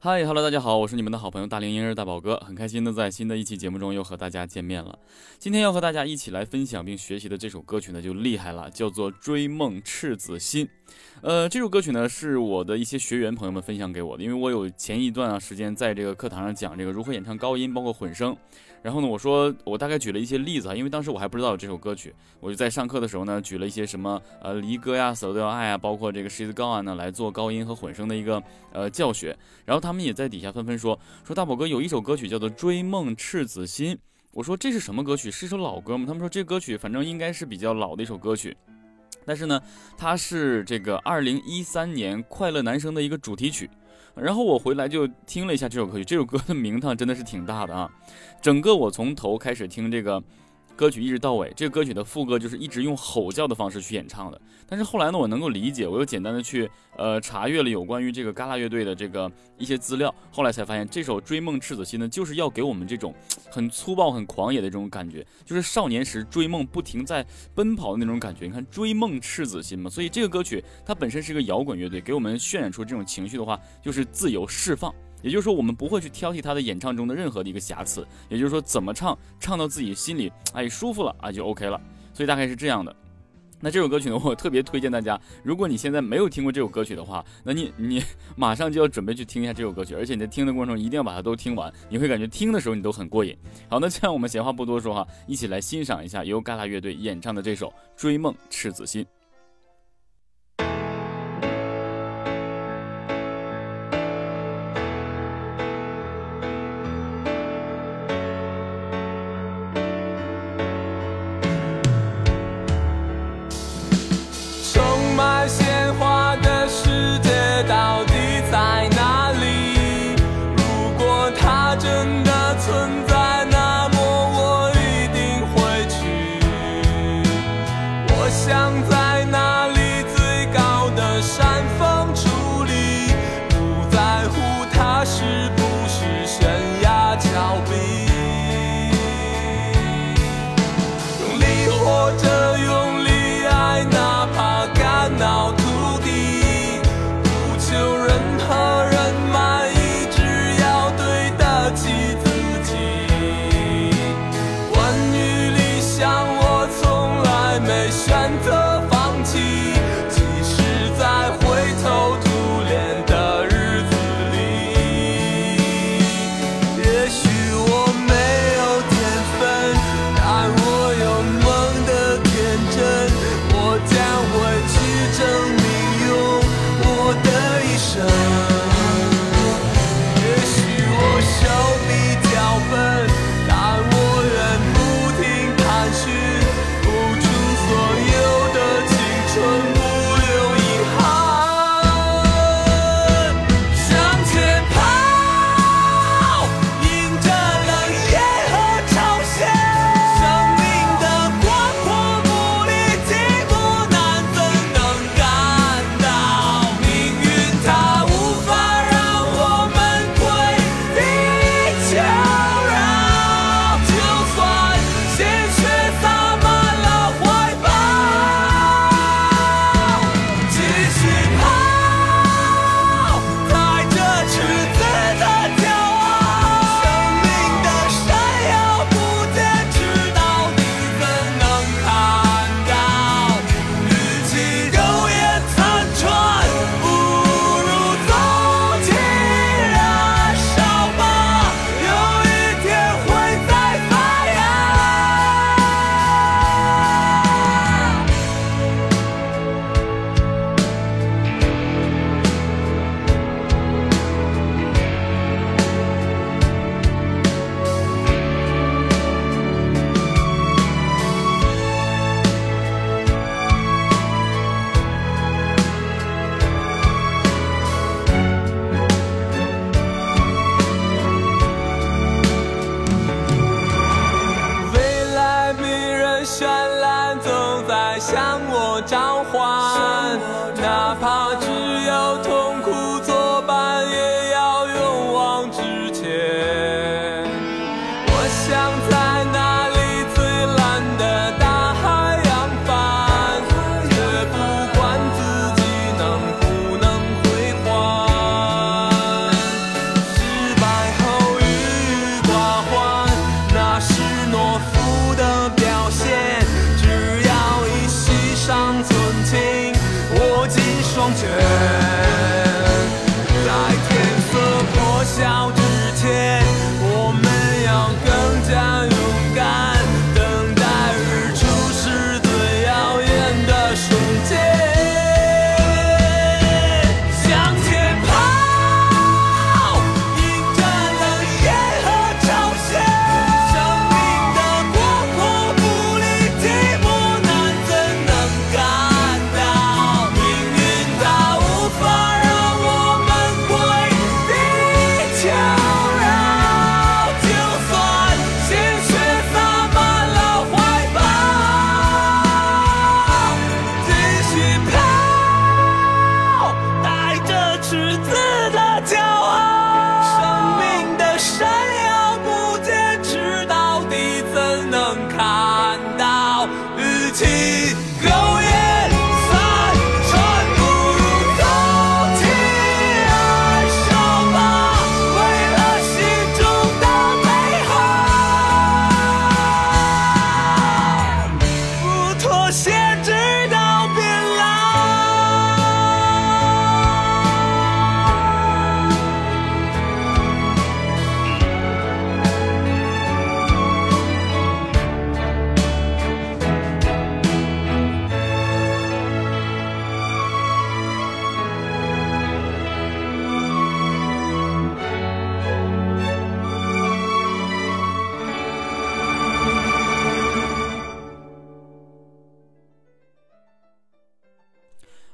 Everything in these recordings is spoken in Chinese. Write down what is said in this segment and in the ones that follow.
嗨哈喽，大家好，我是你们的好朋友大龄婴儿大宝哥，很开心的在新的一期节目中又和大家见面了。今天要和大家一起来分享并学习的这首歌曲呢，就厉害了，叫做《追梦赤子心》。呃，这首歌曲呢是我的一些学员朋友们分享给我的，因为我有前一段啊时间在这个课堂上讲这个如何演唱高音，包括混声。然后呢，我说我大概举了一些例子啊，因为当时我还不知道这首歌曲，我就在上课的时候呢，举了一些什么呃离歌呀、死都要爱啊，包括这个 She's Gone 呢来做高音和混声的一个呃教学。然后他们也在底下纷纷说说大宝哥有一首歌曲叫做《追梦赤子心》，我说这是什么歌曲？是一首老歌吗？他们说这歌曲反正应该是比较老的一首歌曲。但是呢，它是这个二零一三年快乐男声的一个主题曲。然后我回来就听了一下这首歌曲，这首歌的名堂真的是挺大的啊！整个我从头开始听这个。歌曲一直到尾，这个歌曲的副歌就是一直用吼叫的方式去演唱的。但是后来呢，我能够理解，我又简单的去呃查阅了有关于这个嘎啦乐队的这个一些资料，后来才发现这首《追梦赤子心》呢，就是要给我们这种很粗暴、很狂野的这种感觉，就是少年时追梦不停在奔跑的那种感觉。你看，追梦赤子心嘛，所以这个歌曲它本身是一个摇滚乐队，给我们渲染出这种情绪的话，就是自由释放。也就是说，我们不会去挑剔他的演唱中的任何的一个瑕疵。也就是说，怎么唱，唱到自己心里哎舒服了啊，就 OK 了。所以大概是这样的。那这首歌曲呢，我特别推荐大家，如果你现在没有听过这首歌曲的话，那你你马上就要准备去听一下这首歌曲，而且你在听的过程中一定要把它都听完，你会感觉听的时候你都很过瘾。好，那这样我们闲话不多说哈，一起来欣赏一下由嘎啦乐队演唱的这首《追梦赤子心》。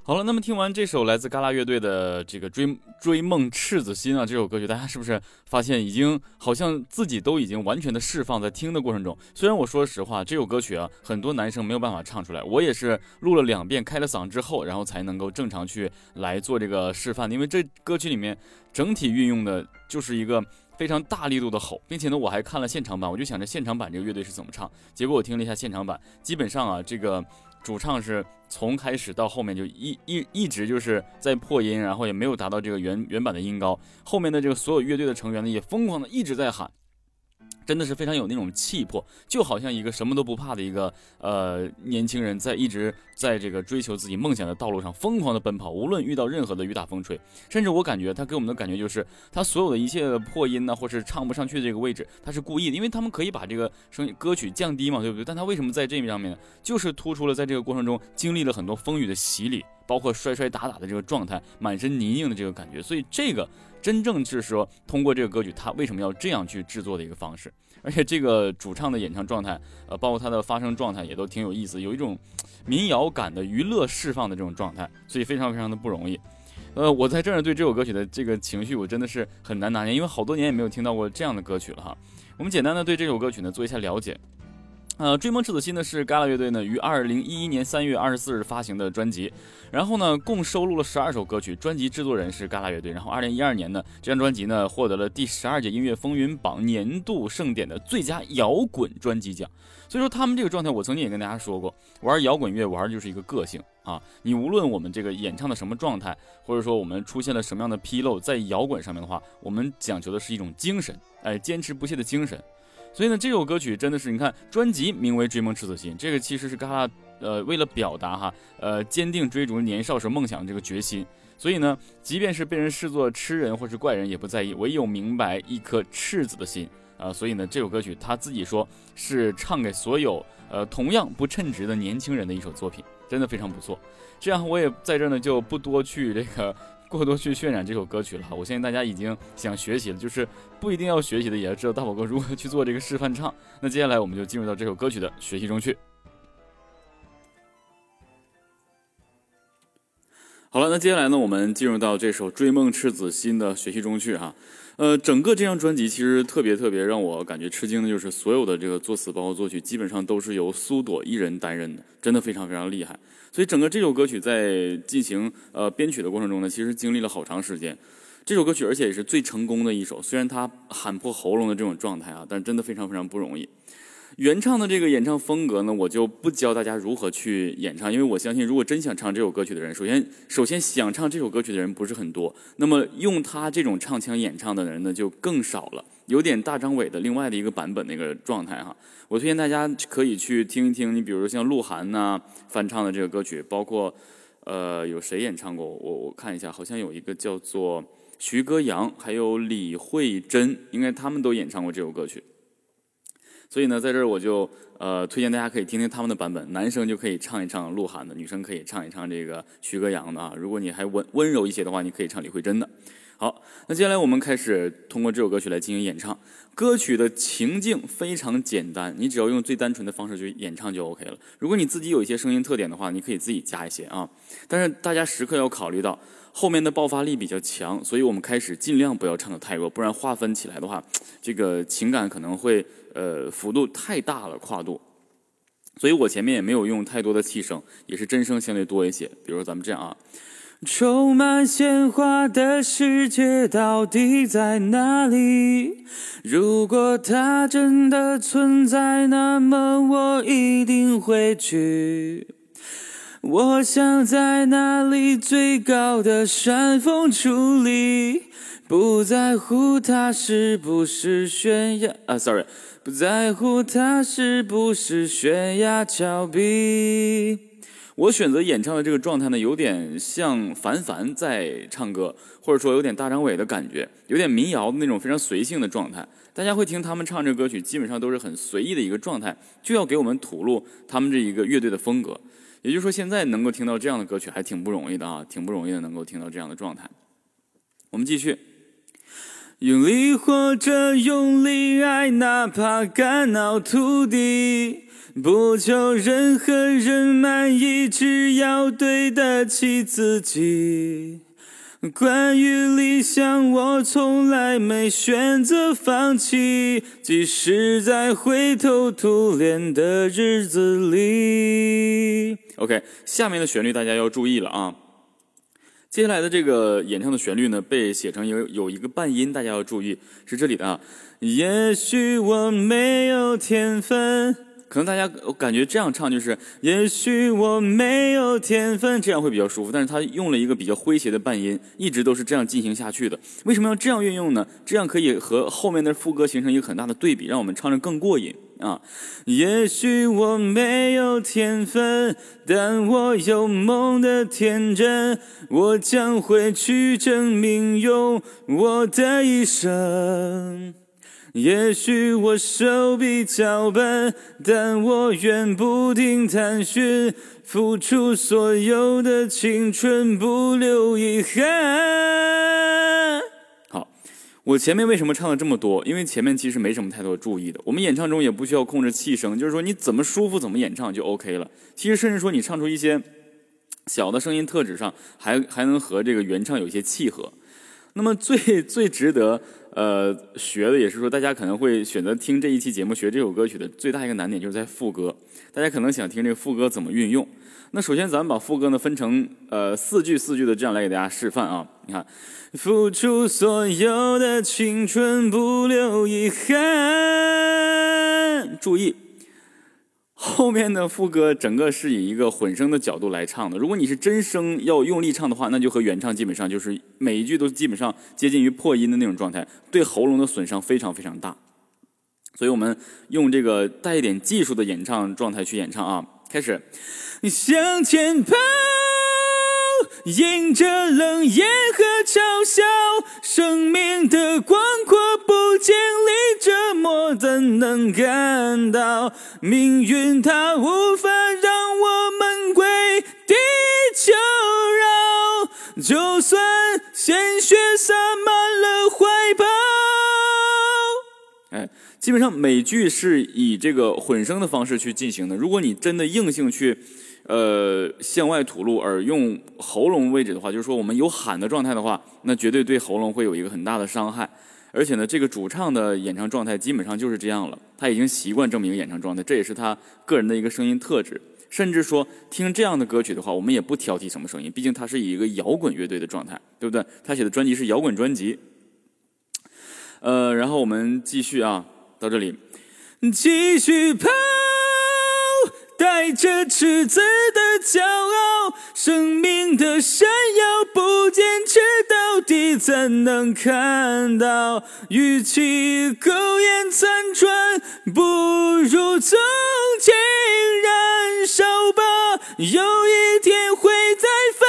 好了，那么听完这首来自嘎啦乐队的这个追追梦赤子心啊，这首歌曲，大家是不是发现已经好像自己都已经完全的释放在听的过程中？虽然我说实话，这首歌曲啊，很多男生没有办法唱出来，我也是录了两遍，开了嗓之后，然后才能够正常去来做这个示范，因为这歌曲里面整体运用的就是一个。非常大力度的吼，并且呢，我还看了现场版，我就想着现场版这个乐队是怎么唱。结果我听了一下现场版，基本上啊，这个主唱是从开始到后面就一一一直就是在破音，然后也没有达到这个原原版的音高。后面的这个所有乐队的成员呢，也疯狂的一直在喊。真的是非常有那种气魄，就好像一个什么都不怕的一个呃年轻人，在一直在这个追求自己梦想的道路上疯狂的奔跑，无论遇到任何的雨打风吹，甚至我感觉他给我们的感觉就是他所有的一切的破音呢，或是唱不上去的这个位置，他是故意的，因为他们可以把这个声音歌曲降低嘛，对不对？但他为什么在这上面呢？就是突出了在这个过程中经历了很多风雨的洗礼，包括摔摔打打的这个状态，满身泥泞的这个感觉，所以这个。真正是说，通过这个歌曲，他为什么要这样去制作的一个方式，而且这个主唱的演唱状态，呃，包括他的发声状态也都挺有意思，有一种民谣感的娱乐释放的这种状态，所以非常非常的不容易。呃，我在这儿对这首歌曲的这个情绪，我真的是很难拿捏，因为好多年也没有听到过这样的歌曲了哈。我们简单的对这首歌曲呢做一下了解。呃，追梦赤子心呢是嘎啦乐队呢于二零一一年三月二十四日发行的专辑，然后呢共收录了十二首歌曲，专辑制作人是嘎啦乐队。然后二零一二年呢这张专辑呢获得了第十二届音乐风云榜年度盛典的最佳摇滚专辑奖。所以说他们这个状态，我曾经也跟大家说过，玩摇滚乐玩的就是一个个性啊，你无论我们这个演唱的什么状态，或者说我们出现了什么样的纰漏，在摇滚上面的话，我们讲求的是一种精神，哎，坚持不懈的精神。所以呢，这首歌曲真的是，你看，专辑名为《追梦赤子心》，这个其实是嘎啦，呃，为了表达哈，呃，坚定追逐年少时梦想这个决心。所以呢，即便是被人视作痴人或是怪人，也不在意，唯有明白一颗赤子的心啊。所以呢，这首歌曲他自己说是唱给所有呃同样不称职的年轻人的一首作品，真的非常不错。这样我也在这呢就不多去这个。过多去渲染这首歌曲了，我相信大家已经想学习了，就是不一定要学习的，也要知道大宝哥如何去做这个示范唱。那接下来我们就进入到这首歌曲的学习中去。好了，那接下来呢，我们进入到这首《追梦赤子心》的学习中去哈。呃，整个这张专辑其实特别特别让我感觉吃惊的就是，所有的这个作词包括作曲基本上都是由苏朵一人担任的，真的非常非常厉害。所以整个这首歌曲在进行呃编曲的过程中呢，其实经历了好长时间。这首歌曲而且也是最成功的一首，虽然它喊破喉咙的这种状态啊，但真的非常非常不容易。原唱的这个演唱风格呢，我就不教大家如何去演唱，因为我相信，如果真想唱这首歌曲的人，首先首先想唱这首歌曲的人不是很多，那么用他这种唱腔演唱的人呢，就更少了，有点大张伟的另外的一个版本那个状态哈。我推荐大家可以去听一听，你比如说像鹿晗呐翻唱的这个歌曲，包括呃有谁演唱过？我我看一下，好像有一个叫做徐歌阳，还有李慧珍，应该他们都演唱过这首歌曲。所以呢，在这儿我就呃推荐大家可以听听他们的版本，男生就可以唱一唱鹿晗的，女生可以唱一唱这个徐歌阳的啊。如果你还温温柔一些的话，你可以唱李慧珍的。好，那接下来我们开始通过这首歌曲来进行演唱。歌曲的情境非常简单，你只要用最单纯的方式去演唱就 OK 了。如果你自己有一些声音特点的话，你可以自己加一些啊。但是大家时刻要考虑到后面的爆发力比较强，所以我们开始尽量不要唱的太弱，不然划分起来的话，这个情感可能会。呃，幅度太大了，跨度，所以我前面也没有用太多的气声，也是真声相对多一些。比如说咱们这样啊，充满鲜花的世界到底在哪里？如果它真的存在，那么我一定会去。我想在那里最高的山峰矗立，不在乎它是不是悬崖啊，sorry。不在乎它是不是悬崖峭壁。我选择演唱的这个状态呢，有点像凡凡在唱歌，或者说有点大张伟的感觉，有点民谣的那种非常随性的状态。大家会听他们唱这歌曲，基本上都是很随意的一个状态，就要给我们吐露他们这一个乐队的风格。也就是说，现在能够听到这样的歌曲还挺不容易的啊，挺不容易的，能够听到这样的状态。我们继续。用力活着，用力爱，哪怕肝脑涂地，不求任何人满意，只要对得起自己。关于理想，我从来没选择放弃，即使在灰头土脸的日子里。OK，下面的旋律大家要注意了啊。接下来的这个演唱的旋律呢，被写成有有一个半音，大家要注意，是这里的啊。也许我没有天分，可能大家我感觉这样唱就是，也许我没有天分，这样会比较舒服。但是他用了一个比较诙谐的半音，一直都是这样进行下去的。为什么要这样运用呢？这样可以和后面的副歌形成一个很大的对比，让我们唱着更过瘾。啊，也许我没有天分，但我有梦的天真，我将会去证明，用我的一生。也许我手比较笨，但我愿不停探寻，付出所有的青春，不留遗憾。好我前面为什么唱了这么多？因为前面其实没什么太多注意的。我们演唱中也不需要控制气声，就是说你怎么舒服怎么演唱就 OK 了。其实甚至说你唱出一些小的声音特质上，还还能和这个原唱有些契合。那么最最值得呃学的，也是说大家可能会选择听这一期节目学这首歌曲的最大一个难点，就是在副歌。大家可能想听这个副歌怎么运用。那首先咱们把副歌呢分成呃四句四句的这样来给大家示范啊。你看。付出所有的青春，不留遗憾。注意，后面的副歌整个是以一个混声的角度来唱的。如果你是真声要用力唱的话，那就和原唱基本上就是每一句都基本上接近于破音的那种状态，对喉咙的损伤非常非常大。所以我们用这个带一点技术的演唱状态去演唱啊。开始，你向前跑。迎着冷眼和嘲笑，生命的广阔不经历折磨，怎能感到命运它无法让我们归地求饶？就算鲜血洒满了怀抱。哎，基本上每句是以这个混声的方式去进行的。如果你真的硬性去。呃向外吐露，而用喉咙位置的话，就是说我们有喊的状态的话，那绝对对喉咙会有一个很大的伤害。而且呢，这个主唱的演唱状态基本上就是这样了，他已经习惯这么一个演唱状态，这也是他个人的一个声音特质。甚至说听这样的歌曲的话，我们也不挑剔什么声音，毕竟他是以一个摇滚乐队的状态，对不对？他写的专辑是摇滚专辑。呃，然后我们继续啊，到这里，继续跑，带着赤子的骄傲，生命的闪耀，不坚持到底，怎能看到？与其苟延残喘，不如纵情燃烧吧，有一天会再发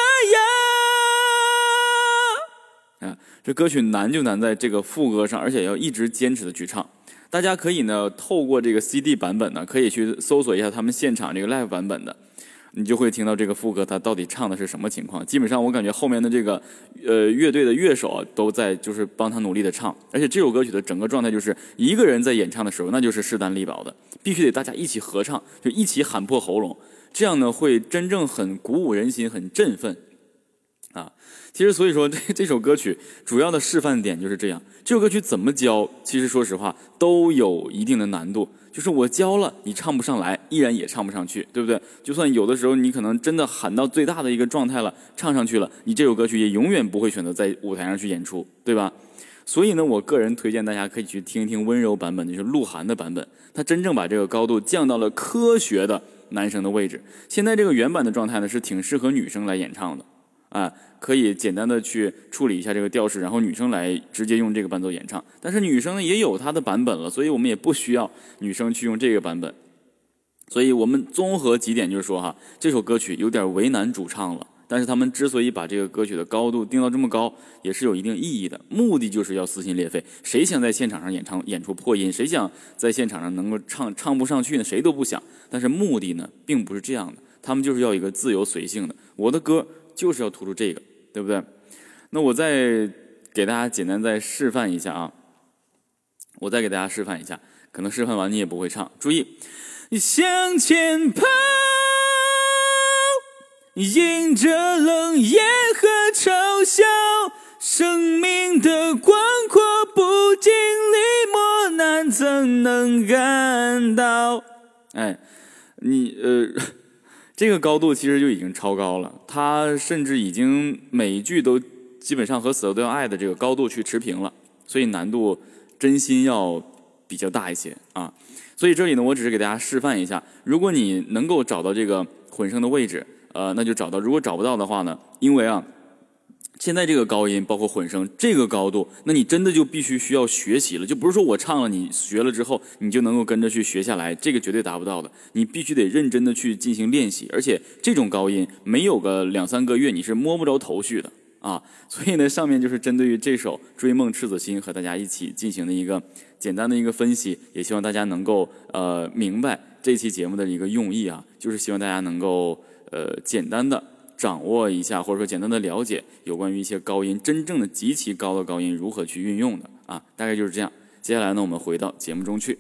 芽。啊，这歌曲难就难在这个副歌上，而且要一直坚持的去唱。大家可以呢，透过这个 CD 版本呢，可以去搜索一下他们现场这个 live 版本的，你就会听到这个副歌他到底唱的是什么情况。基本上我感觉后面的这个呃乐队的乐手啊，都在就是帮他努力的唱，而且这首歌曲的整个状态就是一个人在演唱的时候，那就是势单力薄的，必须得大家一起合唱，就一起喊破喉咙，这样呢会真正很鼓舞人心，很振奋。其实所以说这这首歌曲主要的示范点就是这样。这首歌曲怎么教？其实说实话都有一定的难度。就是我教了你唱不上来，依然也唱不上去，对不对？就算有的时候你可能真的喊到最大的一个状态了，唱上去了，你这首歌曲也永远不会选择在舞台上去演出，对吧？所以呢，我个人推荐大家可以去听听温柔版本，就是鹿晗的版本，他真正把这个高度降到了科学的男生的位置。现在这个原版的状态呢，是挺适合女生来演唱的。啊，可以简单的去处理一下这个调式，然后女生来直接用这个伴奏演唱。但是女生呢也有她的版本了，所以我们也不需要女生去用这个版本。所以我们综合几点就是说哈，这首歌曲有点为难主唱了。但是他们之所以把这个歌曲的高度定到这么高，也是有一定意义的，目的就是要撕心裂肺。谁想在现场上演唱演出破音？谁想在现场上能够唱唱不上去呢？谁都不想。但是目的呢，并不是这样的，他们就是要一个自由随性的。我的歌。就是要突出这个，对不对？那我再给大家简单再示范一下啊！我再给大家示范一下，可能示范完你也不会唱。注意，向前跑，迎着冷眼和嘲笑，生命的广阔不经历磨难怎能感到？哎，你呃。这个高度其实就已经超高了，它甚至已经每一句都基本上和死了都要爱的这个高度去持平了，所以难度真心要比较大一些啊。所以这里呢，我只是给大家示范一下，如果你能够找到这个混声的位置，呃，那就找到；如果找不到的话呢，因为啊。现在这个高音包括混声这个高度，那你真的就必须需要学习了，就不是说我唱了，你学了之后你就能够跟着去学下来，这个绝对达不到的。你必须得认真的去进行练习，而且这种高音没有个两三个月你是摸不着头绪的啊。所以呢，上面就是针对于这首《追梦赤子心》和大家一起进行的一个简单的一个分析，也希望大家能够呃明白这期节目的一个用意啊，就是希望大家能够呃简单的。掌握一下，或者说简单的了解有关于一些高音，真正的极其高的高音如何去运用的啊，大概就是这样。接下来呢，我们回到节目中去。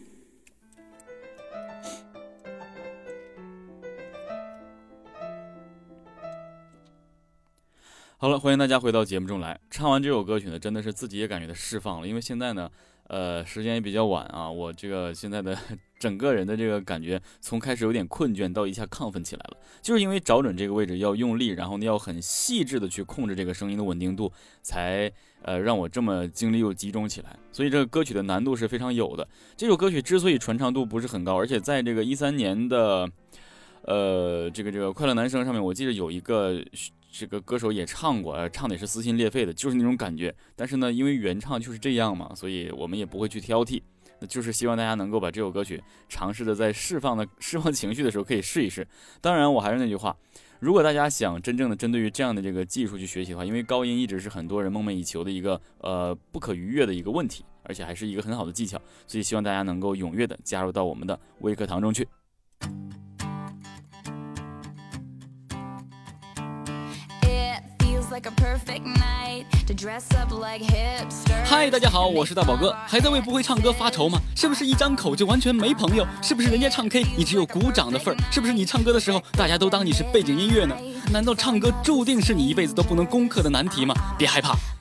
好了，欢迎大家回到节目中来。唱完这首歌曲呢，真的是自己也感觉到释放了，因为现在呢。呃，时间也比较晚啊，我这个现在的整个人的这个感觉，从开始有点困倦到一下亢奋起来了，就是因为找准这个位置要用力，然后呢要很细致的去控制这个声音的稳定度，才呃让我这么精力又集中起来。所以这个歌曲的难度是非常有的。这首歌曲之所以传唱度不是很高，而且在这个一三年的呃这个这个快乐男声上面，我记得有一个。这个歌手也唱过，唱的也是撕心裂肺的，就是那种感觉。但是呢，因为原唱就是这样嘛，所以我们也不会去挑剔。那就是希望大家能够把这首歌曲尝试的在释放的释放情绪的时候可以试一试。当然，我还是那句话，如果大家想真正的针对于这样的这个技术去学习的话，因为高音一直是很多人梦寐以求的一个呃不可逾越的一个问题，而且还是一个很好的技巧，所以希望大家能够踊跃的加入到我们的微课堂中去。嗨，大家好，我是大宝哥，还在为不会唱歌发愁吗？是不是一张口就完全没朋友？是不是人家唱 K 你只有鼓掌的份儿？是不是你唱歌的时候大家都当你是背景音乐呢？难道唱歌注定是你一辈子都不能攻克的难题吗？别害怕，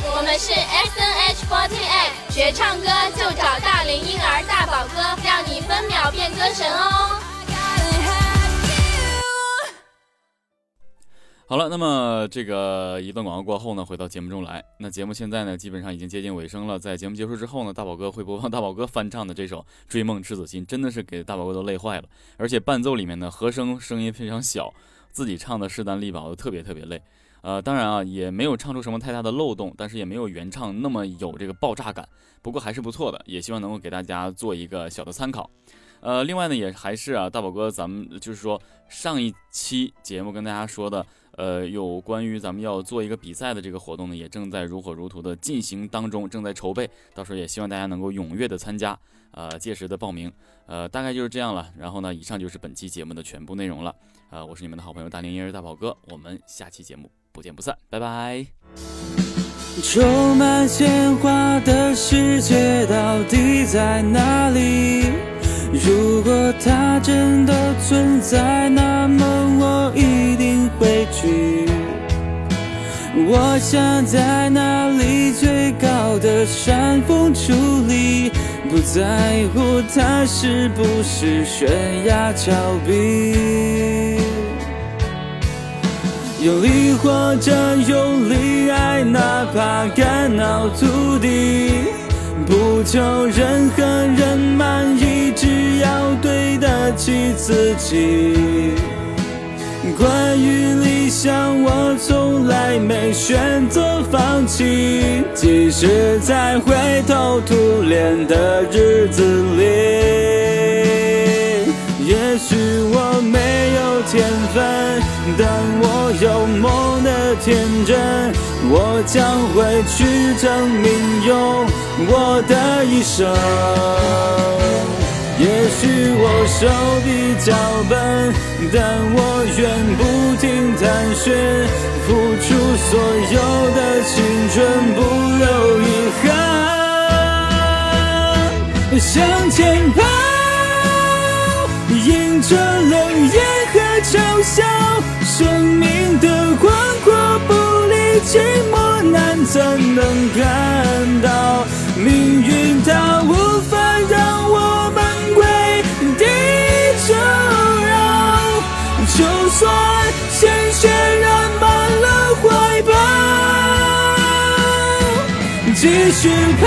我们是 S N H 4 8学唱歌就找大龄婴儿大宝哥，让你分秒变歌神哦。好了，那么这个一段广告过后呢，回到节目中来。那节目现在呢，基本上已经接近尾声了。在节目结束之后呢，大宝哥会播放大宝哥翻唱的这首《追梦赤子心》，真的是给大宝哥都累坏了。而且伴奏里面呢，和声声音非常小，自己唱的势单力薄的，特别特别累。呃，当然啊，也没有唱出什么太大的漏洞，但是也没有原唱那么有这个爆炸感。不过还是不错的，也希望能够给大家做一个小的参考。呃，另外呢，也还是啊，大宝哥，咱们就是说上一期节目跟大家说的。呃，有关于咱们要做一个比赛的这个活动呢，也正在如火如荼的进行当中，正在筹备。到时候也希望大家能够踊跃的参加，呃，届时的报名。呃，大概就是这样了。然后呢，以上就是本期节目的全部内容了。呃，我是你们的好朋友大龄婴儿大宝哥，我们下期节目不见不散，拜拜。充满鲜花的世界到底在哪里？如果它真的存在，那么我一定会去。我想在那里最高的山峰矗立，不在乎它是不是悬崖峭壁。用力活着，用力爱，哪怕肝脑涂地。不求任何人满意，只要对得起自己。关于理想，我从来没选择放弃，即使在灰头土脸的日子里。也许我没有天分，但我有梦的天真，我将会去证明用。我的一生，也许我手比较笨，但我愿不停探寻，付出所有的青春，不留遗憾，向前跑，迎着冷眼和嘲笑，生命的广阔不离寂寞难，怎能看到？命运它继续跑，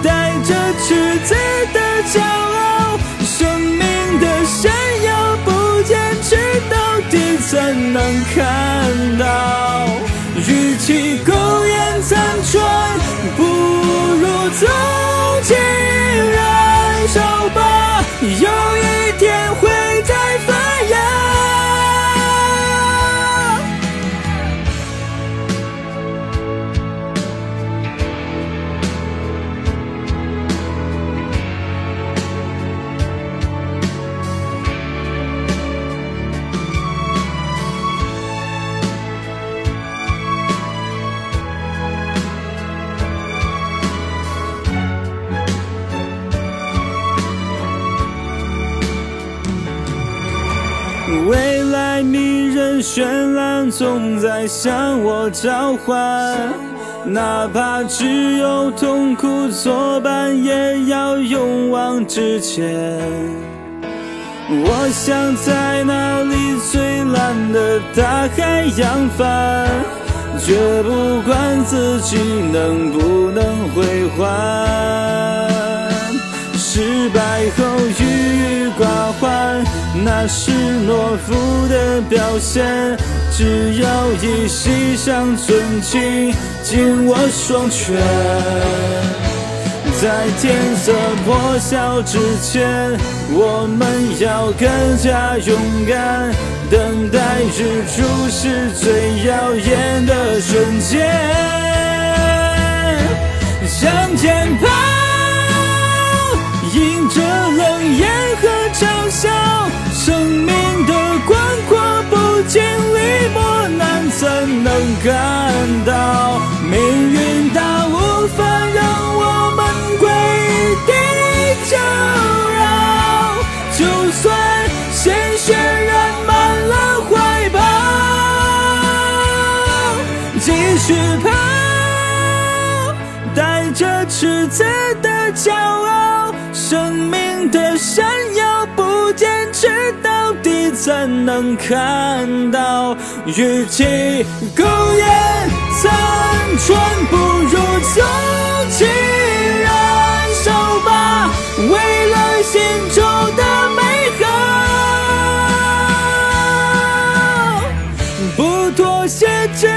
带着赤子的骄傲，生命的闪耀，不坚持到底怎能看到？与其苟延残喘。不如纵情燃烧吧，有一天会绚烂，总在向我召唤。哪怕只有痛苦作伴，也要勇往直前。我想在那里最蓝的大海扬帆，绝不管自己能不能归还。失败后郁郁寡欢。那是懦夫的表现。只要一息上纯情，紧握双拳。在天色破晓之前，我们要更加勇敢，等待日出是最耀眼的瞬间。向前跑，笑，生命的广阔不经历磨难，怎能感到命运大无法让我们跪地求饶？就算鲜血染满了怀抱，继续跑。带着赤子的骄傲，生命的闪耀，怎能看到与其苟延残喘，不如纵情燃烧吧，为了心中的美好，不妥协，直